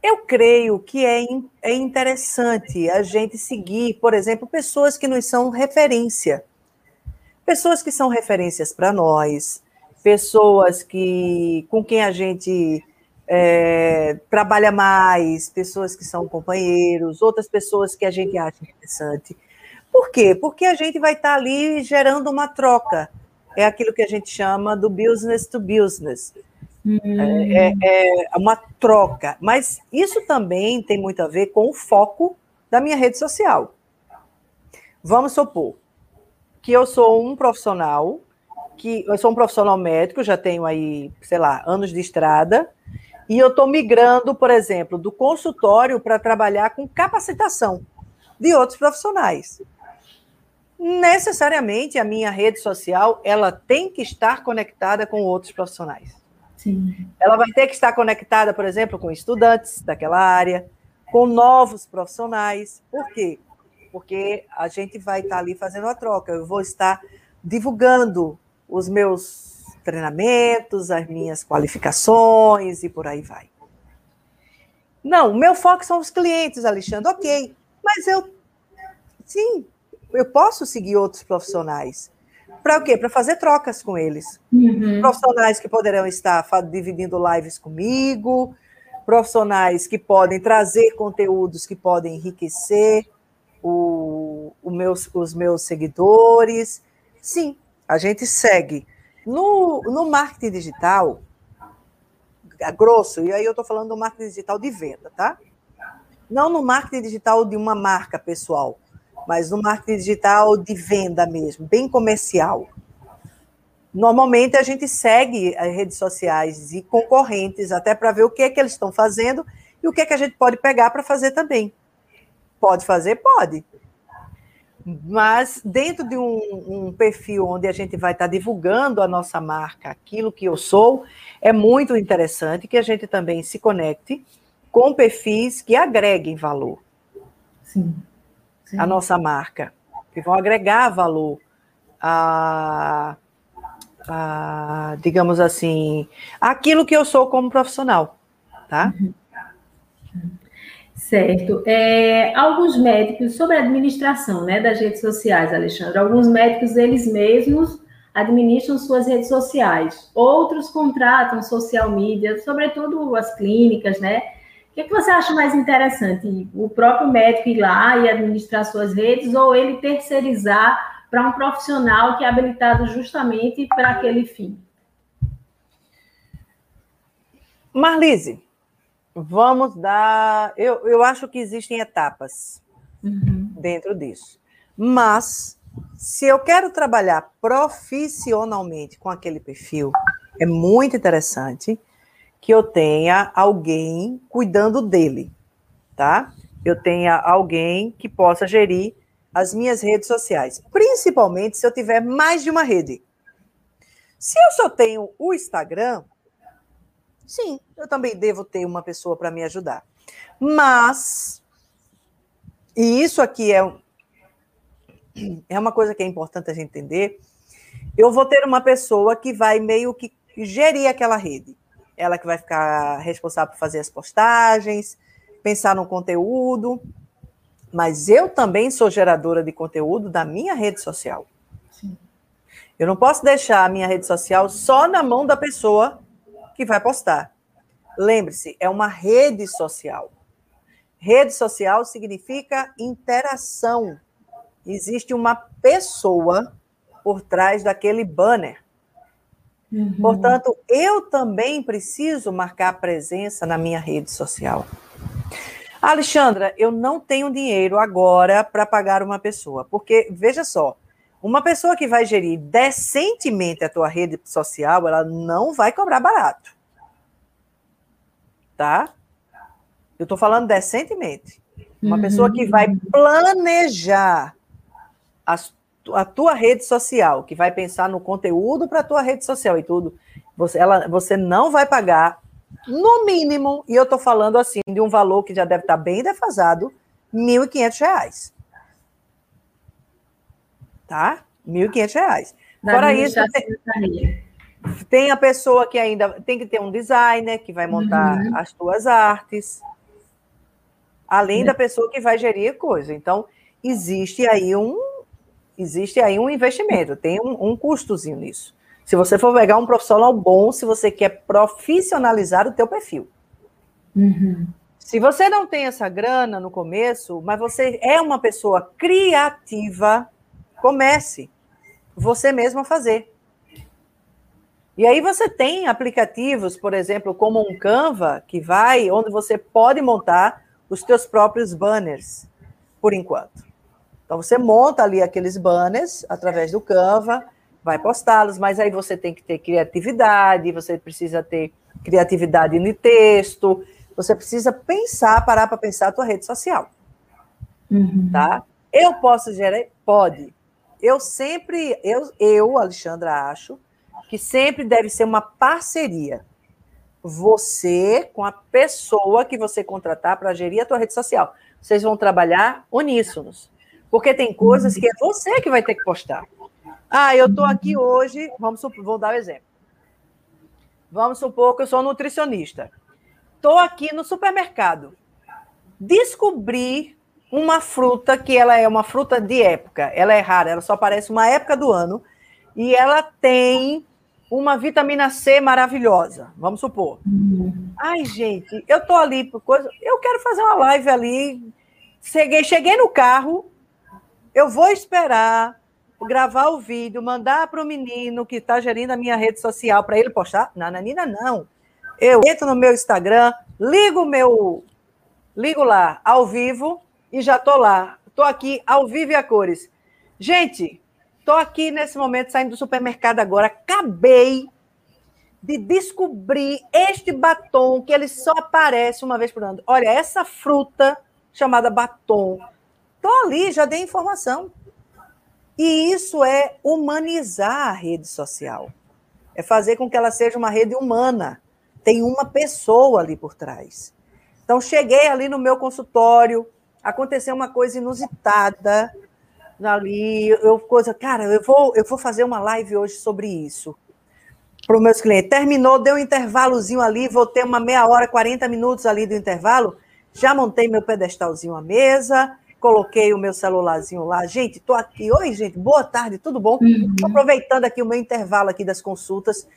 eu creio que é, é interessante a gente seguir, por exemplo, pessoas que nos são referência pessoas que são referências para nós, pessoas que com quem a gente é, trabalha mais, pessoas que são companheiros, outras pessoas que a gente acha interessante. Por quê? Porque a gente vai estar tá ali gerando uma troca. É aquilo que a gente chama do business to business. Hum. É, é, é uma troca. Mas isso também tem muito a ver com o foco da minha rede social. Vamos supor, que eu sou um profissional, que eu sou um profissional médico, já tenho aí, sei lá, anos de estrada, e eu estou migrando, por exemplo, do consultório para trabalhar com capacitação de outros profissionais. Necessariamente a minha rede social ela tem que estar conectada com outros profissionais. Sim. Ela vai ter que estar conectada, por exemplo, com estudantes daquela área, com novos profissionais. Por quê? Porque a gente vai estar ali fazendo a troca. Eu vou estar divulgando os meus treinamentos, as minhas qualificações e por aí vai. Não, o meu foco são os clientes, Alexandre, ok. Mas eu, sim, eu posso seguir outros profissionais. Para o quê? Para fazer trocas com eles. Uhum. Profissionais que poderão estar dividindo lives comigo, profissionais que podem trazer conteúdos que podem enriquecer o, o meus, os meus seguidores. Sim, a gente segue. No, no marketing digital, grosso, e aí eu estou falando do marketing digital de venda, tá? Não no marketing digital de uma marca pessoal, mas no marketing digital de venda mesmo, bem comercial. Normalmente a gente segue as redes sociais de concorrentes até para ver o que é que eles estão fazendo e o que é que a gente pode pegar para fazer também. Pode fazer? Pode. Mas dentro de um, um, perfil onde a gente vai estar tá divulgando a nossa marca, aquilo que eu sou, é muito interessante que a gente também se conecte com perfis que agreguem valor. Sim. Sim. A nossa marca, que vão agregar valor a, a, digamos assim, aquilo que eu sou como profissional, tá? Uhum. Certo. É, alguns médicos, sobre a administração né, das redes sociais, Alexandre, alguns médicos, eles mesmos administram suas redes sociais, outros contratam social media, sobretudo as clínicas, né? O que, é que você acha mais interessante? O próprio médico ir lá e administrar suas redes ou ele terceirizar para um profissional que é habilitado justamente para aquele fim? Marlise, Vamos dar. Eu, eu acho que existem etapas uhum. dentro disso. Mas, se eu quero trabalhar profissionalmente com aquele perfil, é muito interessante que eu tenha alguém cuidando dele, tá? Eu tenha alguém que possa gerir as minhas redes sociais, principalmente se eu tiver mais de uma rede. Se eu só tenho o Instagram, Sim, eu também devo ter uma pessoa para me ajudar. Mas, e isso aqui é, é uma coisa que é importante a gente entender, eu vou ter uma pessoa que vai meio que gerir aquela rede. Ela que vai ficar responsável por fazer as postagens, pensar no conteúdo, mas eu também sou geradora de conteúdo da minha rede social. Sim. Eu não posso deixar a minha rede social só na mão da pessoa que vai postar. Lembre-se, é uma rede social. Rede social significa interação. Existe uma pessoa por trás daquele banner. Uhum. Portanto, eu também preciso marcar presença na minha rede social. Alexandra, eu não tenho dinheiro agora para pagar uma pessoa, porque veja só, uma pessoa que vai gerir decentemente a tua rede social, ela não vai cobrar barato. Tá? Eu estou falando decentemente. Uma uhum. pessoa que vai planejar a, a tua rede social, que vai pensar no conteúdo para a tua rede social e tudo, você, ela, você não vai pagar, no mínimo, e eu estou falando assim, de um valor que já deve estar tá bem defasado, R$ 1.500 tá? R$ 1.500. Fora isso, tem, tem, a pessoa que ainda tem que ter um designer que vai montar uhum. as tuas artes, além da pessoa que vai gerir coisa. Então, existe aí um existe aí um investimento, tem um, um custozinho nisso. Se você for pegar um profissional bom, se você quer profissionalizar o teu perfil. Uhum. Se você não tem essa grana no começo, mas você é uma pessoa criativa, Comece você mesmo a fazer. E aí você tem aplicativos, por exemplo, como um Canva, que vai, onde você pode montar os teus próprios banners, por enquanto. Então você monta ali aqueles banners através do Canva, vai postá-los, mas aí você tem que ter criatividade, você precisa ter criatividade no texto, você precisa pensar, parar para pensar a tua rede social. Uhum. Tá? Eu posso gerar? Pode eu sempre, eu, eu, Alexandra, acho que sempre deve ser uma parceria. Você com a pessoa que você contratar para gerir a tua rede social. Vocês vão trabalhar uníssonos. Porque tem coisas que é você que vai ter que postar. Ah, eu estou aqui hoje, vamos supor, vou dar um exemplo. Vamos supor que eu sou nutricionista. Estou aqui no supermercado. Descobri uma fruta que ela é uma fruta de época, ela é rara, ela só aparece uma época do ano, e ela tem uma vitamina C maravilhosa, vamos supor. Ai, gente, eu tô ali por coisa, eu quero fazer uma live ali. Cheguei, cheguei no carro, eu vou esperar gravar o vídeo, mandar para o menino que está gerindo a minha rede social para ele postar. Nananina, não. Eu entro no meu Instagram, ligo meu. Ligo lá, ao vivo, e já estou lá. Estou aqui, ao vivo e a cores. Gente, estou aqui nesse momento saindo do supermercado agora. Acabei de descobrir este batom que ele só aparece uma vez por ano. Olha, essa fruta chamada batom. Estou ali, já dei informação. E isso é humanizar a rede social. É fazer com que ela seja uma rede humana. Tem uma pessoa ali por trás. Então, cheguei ali no meu consultório, aconteceu uma coisa inusitada ali. Eu, coisa, cara, eu vou, eu vou fazer uma live hoje sobre isso para os meus clientes. Terminou, deu um intervalozinho ali, vou ter uma meia hora, 40 minutos ali do intervalo. Já montei meu pedestalzinho à mesa, coloquei o meu celularzinho lá. Gente, estou aqui. Oi, gente, boa tarde, tudo bom? Uhum. Aproveitando aqui o meu intervalo aqui das consultas.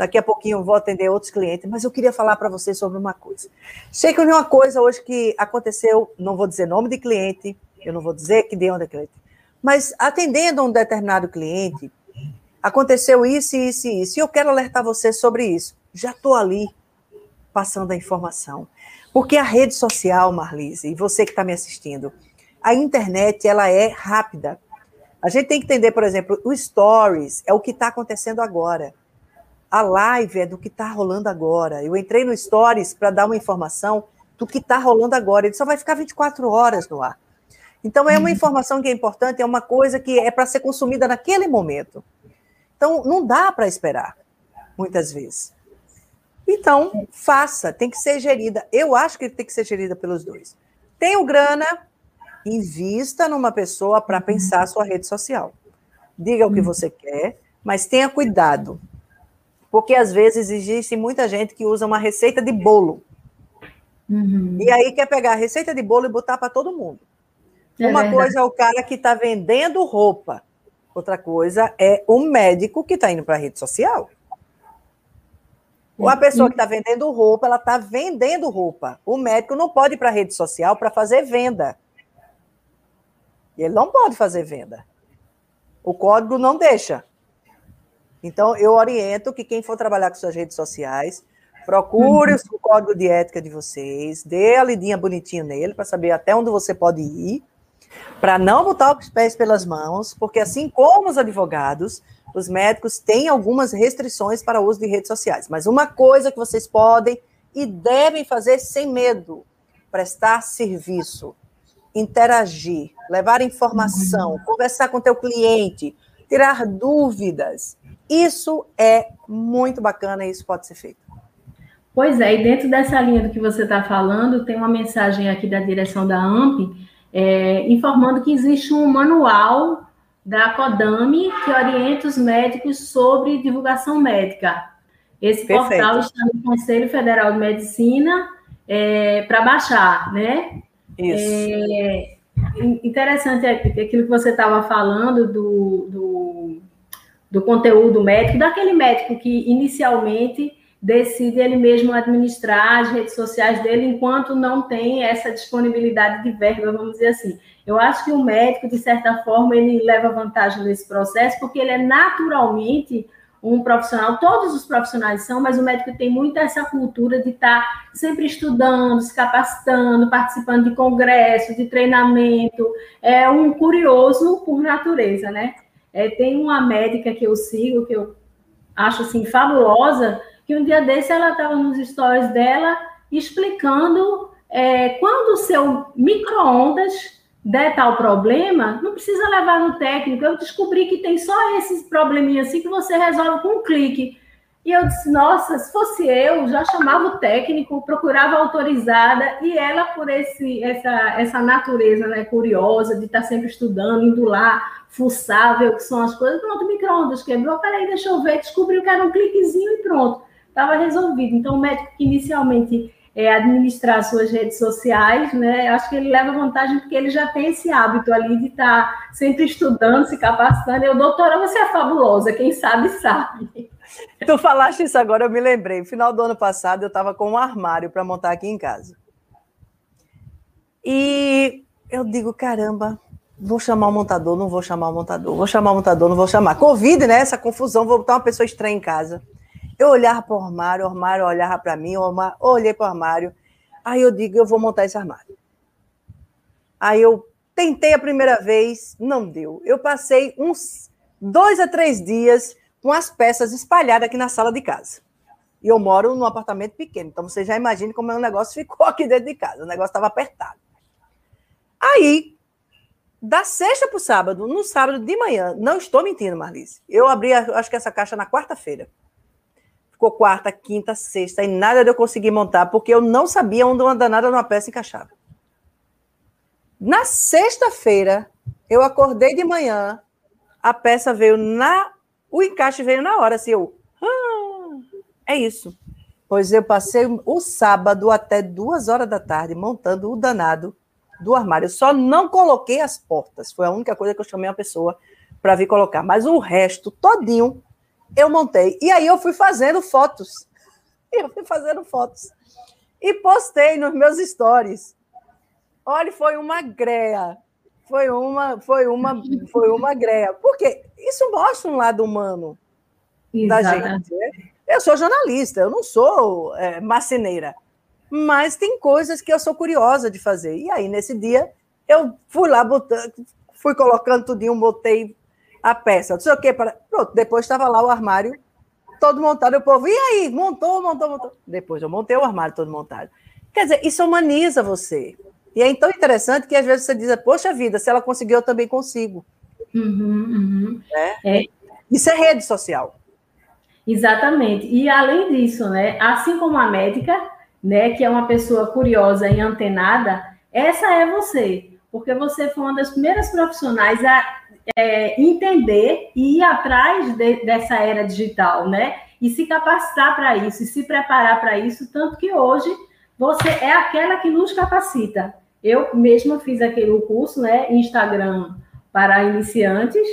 Daqui a pouquinho eu vou atender outros clientes, mas eu queria falar para vocês sobre uma coisa. Sei que uma coisa hoje que aconteceu, não vou dizer nome de cliente, eu não vou dizer que de onde é cliente, mas atendendo um determinado cliente, aconteceu isso, isso e isso, e eu quero alertar você sobre isso. Já estou ali passando a informação. Porque a rede social, Marlise, e você que está me assistindo, a internet ela é rápida. A gente tem que entender, por exemplo, o stories é o que está acontecendo agora. A live é do que está rolando agora. Eu entrei no stories para dar uma informação do que está rolando agora. Ele só vai ficar 24 horas no ar. Então, é uma uhum. informação que é importante, é uma coisa que é para ser consumida naquele momento. Então, não dá para esperar, muitas vezes. Então, faça, tem que ser gerida. Eu acho que tem que ser gerida pelos dois. Tenho grana, invista numa pessoa para uhum. pensar a sua rede social. Diga o que uhum. você quer, mas tenha cuidado. Porque às vezes existe muita gente que usa uma receita de bolo. Uhum. E aí quer pegar a receita de bolo e botar para todo mundo. É uma verdade. coisa é o cara que está vendendo roupa. Outra coisa é o médico que está indo para a rede social. Ou a pessoa que está vendendo roupa, ela está vendendo roupa. O médico não pode ir para a rede social para fazer venda. Ele não pode fazer venda. O código não deixa. Então, eu oriento que quem for trabalhar com suas redes sociais, procure uhum. o código de ética de vocês, dê a lidinha bonitinho nele para saber até onde você pode ir, para não botar os pés pelas mãos, porque assim como os advogados, os médicos têm algumas restrições para o uso de redes sociais. Mas uma coisa que vocês podem e devem fazer sem medo: prestar serviço interagir, levar informação, uhum. conversar com teu cliente, tirar dúvidas. Isso é muito bacana e isso pode ser feito. Pois é, e dentro dessa linha do que você está falando, tem uma mensagem aqui da direção da AMP é, informando que existe um manual da CODAME que orienta os médicos sobre divulgação médica. Esse Perfeito. portal está no Conselho Federal de Medicina é, para baixar, né? Isso. É, interessante aquilo que você estava falando do, do, do, conteúdo médico, daquele médico que inicialmente decide ele mesmo administrar as redes sociais dele enquanto não tem essa disponibilidade de verba, vamos dizer assim. Eu acho que o médico, de certa forma, ele leva vantagem nesse processo porque ele é naturalmente um profissional, todos os profissionais são, mas o médico tem muito essa cultura de estar tá sempre estudando, se capacitando, participando de congresso, de treinamento, é um curioso por natureza, né? É, tem uma médica que eu sigo, que eu acho assim fabulosa, que um dia desse ela estava nos stories dela explicando é, quando o seu micro-ondas der tal problema, não precisa levar no técnico. Eu descobri que tem só esses probleminhas assim que você resolve com um clique. E eu disse, nossa, se fosse eu, já chamava o técnico, procurava autorizada, e ela, por esse, essa, essa natureza né, curiosa de estar sempre estudando, indo lá, o que são as coisas, pronto, micro-ondas quebrou, peraí, deixa eu ver, descobriu que era um cliquezinho e pronto, estava resolvido. Então, o médico que inicialmente é, administrar suas redes sociais, né? Acho que ele leva vantagem porque ele já tem esse hábito ali de estar tá sempre estudando, se capacitando. Eu, doutora, você é fabulosa, quem sabe, sabe. Tu falaste isso agora, eu me lembrei. Final do ano passado, eu estava com um armário para montar aqui em casa. E eu digo, caramba, Vou chamar o montador, não vou chamar o montador, vou chamar o montador, não vou chamar. Covid, né? Essa confusão, vou botar uma pessoa estranha em casa. Eu olhava para o armário, o armário olhava para mim, eu olhei para o armário. Aí eu digo, eu vou montar esse armário. Aí eu tentei a primeira vez, não deu. Eu passei uns dois a três dias com as peças espalhadas aqui na sala de casa. E eu moro num apartamento pequeno, então você já imagina como o negócio ficou aqui dentro de casa. O negócio estava apertado. Aí, da sexta para o sábado, no sábado de manhã, não estou mentindo, Marlice. Eu abri, acho que essa caixa na quarta-feira. Ficou quarta, quinta, sexta, e nada de eu conseguir montar, porque eu não sabia onde uma danada de uma peça encaixava. Na sexta-feira, eu acordei de manhã, a peça veio na. O encaixe veio na hora, assim, eu. Ah, é isso. Pois eu passei o sábado até duas horas da tarde montando o danado do armário. Eu só não coloquei as portas. Foi a única coisa que eu chamei a pessoa para vir colocar. Mas o resto, todinho, eu montei. E aí eu fui fazendo fotos. Eu fui fazendo fotos. E postei nos meus stories. Olha, foi uma greia. Foi uma, foi uma, foi uma greia. Porque isso mostra um lado humano da gente. Né? Eu sou jornalista, eu não sou é, marceneira mas tem coisas que eu sou curiosa de fazer. E aí, nesse dia, eu fui lá, botando, fui colocando tudinho, botei a peça. Não sei o quê, para... pronto, depois estava lá o armário todo montado. O povo, e aí? Montou, montou, montou. Depois eu montei o armário todo montado. Quer dizer, isso humaniza você. E é tão interessante que às vezes você diz, poxa vida, se ela conseguiu, eu também consigo. Uhum, uhum. É? É. Isso é rede social. Exatamente. E além disso, né, assim como a médica, né, que é uma pessoa curiosa e antenada, essa é você, porque você foi uma das primeiras profissionais a é, entender e ir atrás de, dessa era digital, né? E se capacitar para isso, e se preparar para isso, tanto que hoje você é aquela que nos capacita. Eu mesma fiz aquele curso, né, Instagram para iniciantes,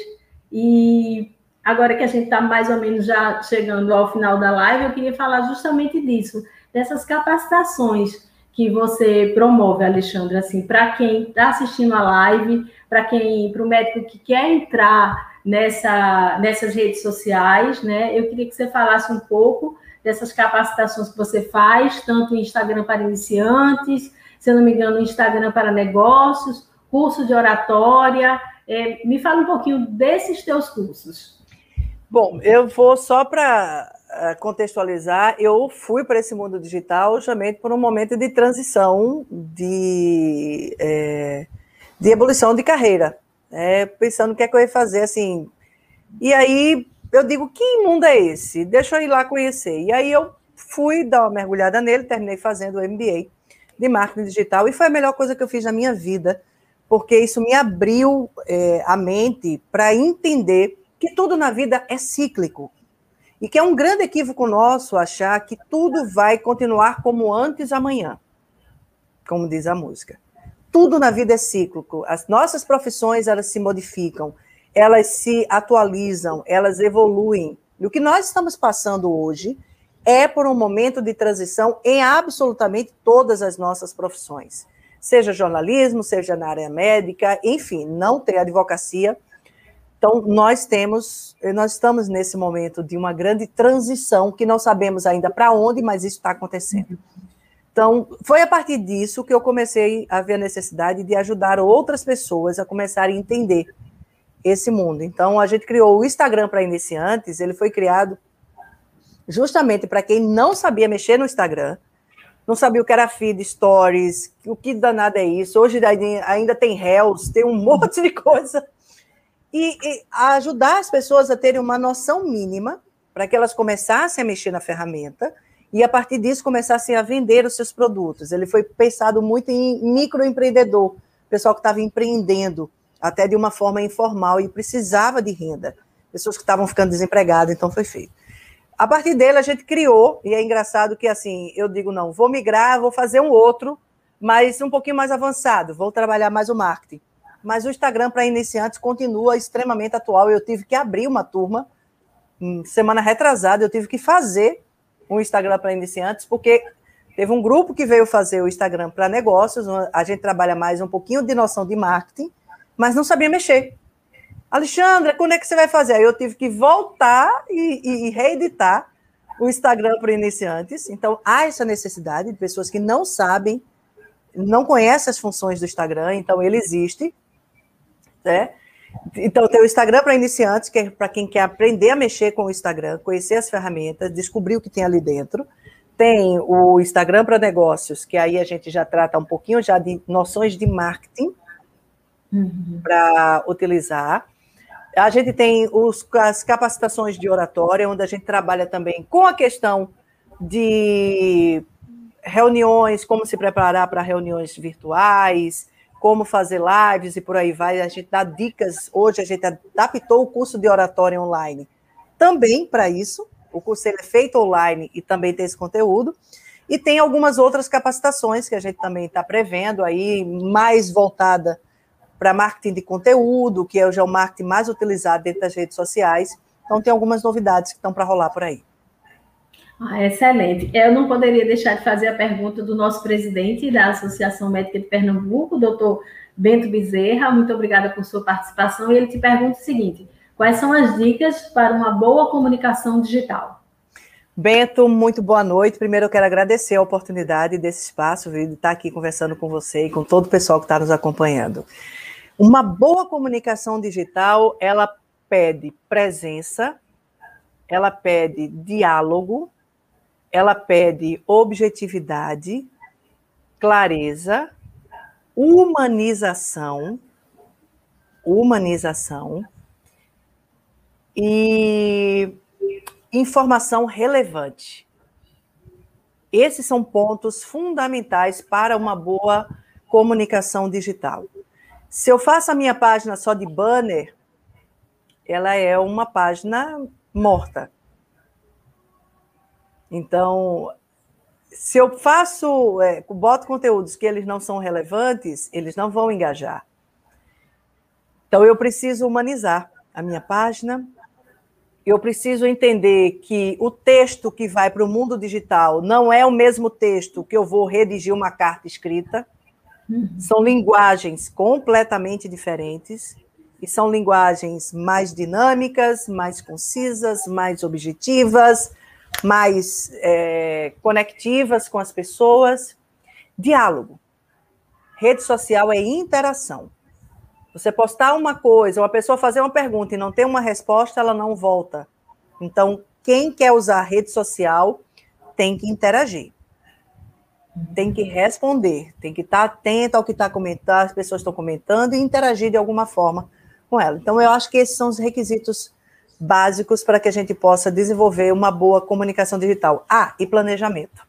e agora que a gente está mais ou menos já chegando ao final da live, eu queria falar justamente disso dessas capacitações que você promove, Alexandre, assim, para quem está assistindo a live, para quem, para o médico que quer entrar nessa, nessas redes sociais, né? Eu queria que você falasse um pouco dessas capacitações que você faz, tanto em Instagram para iniciantes, se eu não me engano, Instagram para negócios, curso de oratória. É, me fala um pouquinho desses teus cursos. Bom, eu vou só para contextualizar, eu fui para esse mundo digital justamente por um momento de transição, de, é, de evolução de carreira, né? pensando o que é que eu ia fazer, assim. E aí eu digo, que mundo é esse? Deixa eu ir lá conhecer. E aí eu fui dar uma mergulhada nele, terminei fazendo o MBA de marketing digital, e foi a melhor coisa que eu fiz na minha vida, porque isso me abriu é, a mente para entender que tudo na vida é cíclico. E que é um grande equívoco nosso achar que tudo vai continuar como antes amanhã, como diz a música. Tudo na vida é cíclico. As nossas profissões elas se modificam, elas se atualizam, elas evoluem. E o que nós estamos passando hoje é por um momento de transição em absolutamente todas as nossas profissões. Seja jornalismo, seja na área médica, enfim, não tem advocacia então, nós temos, nós estamos nesse momento de uma grande transição que não sabemos ainda para onde, mas isso está acontecendo. Então, foi a partir disso que eu comecei a ver a necessidade de ajudar outras pessoas a começarem a entender esse mundo. Então, a gente criou o Instagram para iniciantes, ele foi criado justamente para quem não sabia mexer no Instagram, não sabia o que era feed, stories, o que danado é isso. Hoje ainda tem réus, tem um monte de coisa e, e ajudar as pessoas a terem uma noção mínima para que elas começassem a mexer na ferramenta e a partir disso começassem a vender os seus produtos. Ele foi pensado muito em microempreendedor, pessoal que estava empreendendo até de uma forma informal e precisava de renda, pessoas que estavam ficando desempregadas, então foi feito. A partir dele a gente criou, e é engraçado que assim, eu digo não, vou migrar, vou fazer um outro, mas um pouquinho mais avançado, vou trabalhar mais o marketing mas o Instagram para iniciantes continua extremamente atual. Eu tive que abrir uma turma, hum, semana retrasada, eu tive que fazer um Instagram para iniciantes, porque teve um grupo que veio fazer o Instagram para negócios, a gente trabalha mais um pouquinho de noção de marketing, mas não sabia mexer. Alexandra, quando é que você vai fazer? Aí eu tive que voltar e, e, e reeditar o Instagram para iniciantes. Então, há essa necessidade de pessoas que não sabem, não conhecem as funções do Instagram, então ele existe. Né? Então, tem o Instagram para iniciantes, que é para quem quer aprender a mexer com o Instagram, conhecer as ferramentas, descobrir o que tem ali dentro. Tem o Instagram para negócios, que aí a gente já trata um pouquinho já de noções de marketing uhum. para utilizar. A gente tem os, as capacitações de oratória, onde a gente trabalha também com a questão de reuniões, como se preparar para reuniões virtuais, como fazer lives e por aí vai. A gente dá dicas. Hoje a gente adaptou o curso de oratória online também para isso. O curso é feito online e também tem esse conteúdo. E tem algumas outras capacitações que a gente também está prevendo aí, mais voltada para marketing de conteúdo, que é o marketing mais utilizado dentro das redes sociais. Então, tem algumas novidades que estão para rolar por aí. Ah, excelente. Eu não poderia deixar de fazer a pergunta do nosso presidente da Associação Médica de Pernambuco, doutor Bento Bezerra. Muito obrigada por sua participação. E ele te pergunta o seguinte: quais são as dicas para uma boa comunicação digital? Bento, muito boa noite. Primeiro, eu quero agradecer a oportunidade desse espaço, de estar aqui conversando com você e com todo o pessoal que está nos acompanhando. Uma boa comunicação digital, ela pede presença, ela pede diálogo, ela pede objetividade, clareza, humanização, humanização e informação relevante. Esses são pontos fundamentais para uma boa comunicação digital. Se eu faço a minha página só de banner, ela é uma página morta. Então, se eu faço, é, boto conteúdos que eles não são relevantes, eles não vão engajar. Então, eu preciso humanizar a minha página, eu preciso entender que o texto que vai para o mundo digital não é o mesmo texto que eu vou redigir uma carta escrita. São linguagens completamente diferentes e são linguagens mais dinâmicas, mais concisas, mais objetivas, mais é, conectivas com as pessoas. Diálogo. Rede social é interação. Você postar uma coisa, uma pessoa fazer uma pergunta e não ter uma resposta, ela não volta. Então, quem quer usar rede social tem que interagir tem que responder, tem que estar atento ao que está comentando, as pessoas estão comentando e interagir de alguma forma com ela. Então, eu acho que esses são os requisitos básicos para que a gente possa desenvolver uma boa comunicação digital. Ah, e planejamento.